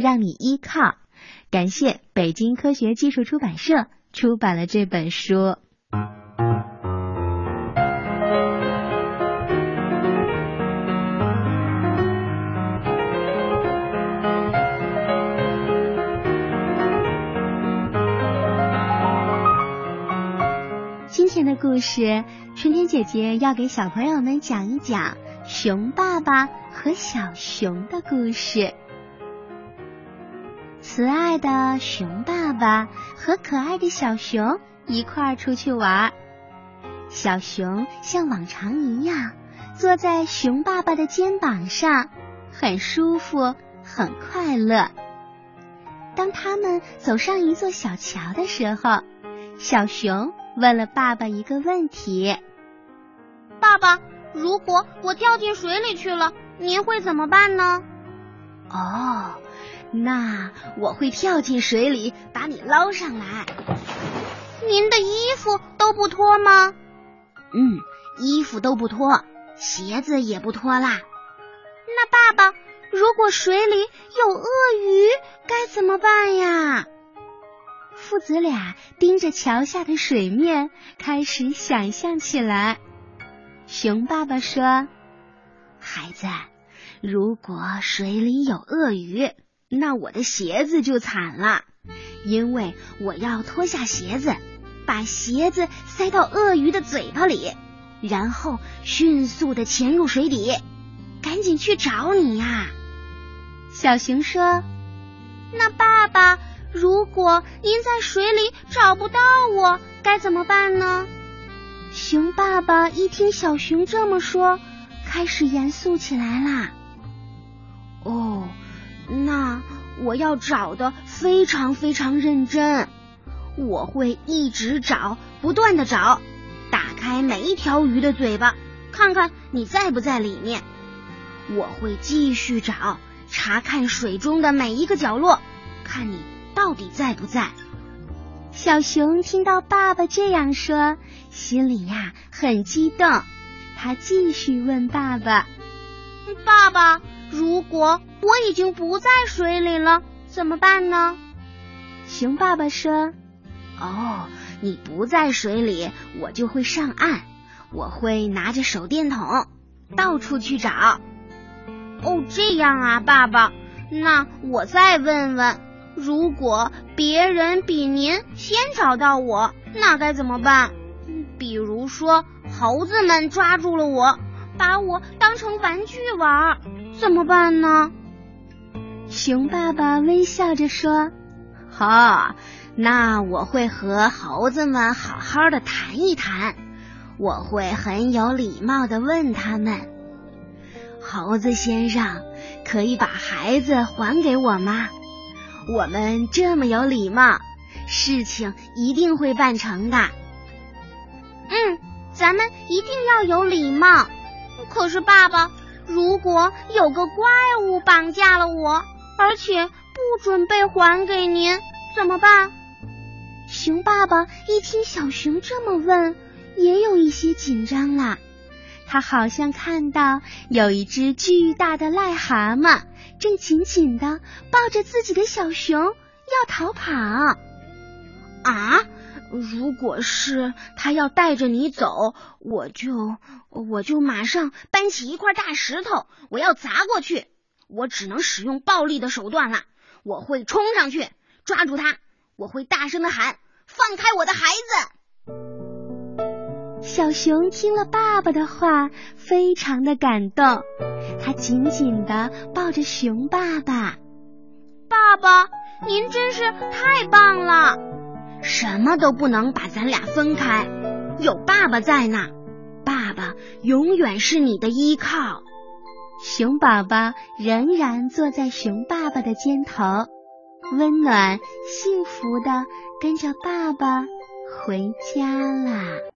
让你依靠。感谢北京科学技术出版社出版了这本书。今天的故事，春天姐姐要给小朋友们讲一讲熊爸爸和小熊的故事。慈爱的熊爸爸和可爱的小熊一块儿出去玩，小熊像往常一样坐在熊爸爸的肩膀上，很舒服，很快乐。当他们走上一座小桥的时候，小熊。问了爸爸一个问题：“爸爸，如果我掉进水里去了，您会怎么办呢？”“哦，那我会跳进水里把你捞上来。”“您的衣服都不脱吗？”“嗯，衣服都不脱，鞋子也不脱啦。”“那爸爸，如果水里有鳄鱼，该怎么办呀？”父子俩盯着桥下的水面，开始想象起来。熊爸爸说：“孩子，如果水里有鳄鱼，那我的鞋子就惨了，因为我要脱下鞋子，把鞋子塞到鳄鱼的嘴巴里，然后迅速的潜入水底，赶紧去找你呀。”小熊说：“那爸爸。”如果您在水里找不到我，该怎么办呢？熊爸爸一听小熊这么说，开始严肃起来啦。哦，那我要找的非常非常认真，我会一直找，不断的找，打开每一条鱼的嘴巴，看看你在不在里面。我会继续找，查看水中的每一个角落，看你。到底在不在？小熊听到爸爸这样说，心里呀很激动。他继续问爸爸：“爸爸，如果我已经不在水里了，怎么办呢？”熊爸爸说：“哦，你不在水里，我就会上岸，我会拿着手电筒到处去找。”哦，这样啊，爸爸，那我再问问。如果别人比您先找到我，那该怎么办？比如说，猴子们抓住了我，把我当成玩具玩，怎么办呢？熊爸爸微笑着说：“好，那我会和猴子们好好的谈一谈。我会很有礼貌的问他们：猴子先生，可以把孩子还给我吗？”我们这么有礼貌，事情一定会办成的。嗯，咱们一定要有礼貌。可是爸爸，如果有个怪物绑架了我，而且不准备还给您，怎么办？熊爸爸一听小熊这么问，也有一些紧张了。他好像看到有一只巨大的癞蛤蟆。正紧紧的抱着自己的小熊要逃跑啊！如果是他要带着你走，我就我就马上搬起一块大石头，我要砸过去。我只能使用暴力的手段了。我会冲上去抓住他，我会大声的喊：“放开我的孩子！”小熊听了爸爸的话，非常的感动。他紧紧的抱着熊爸爸，爸爸，您真是太棒了！什么都不能把咱俩分开，有爸爸在呢，爸爸永远是你的依靠。熊宝宝仍然坐在熊爸爸的肩头，温暖幸福的跟着爸爸回家啦。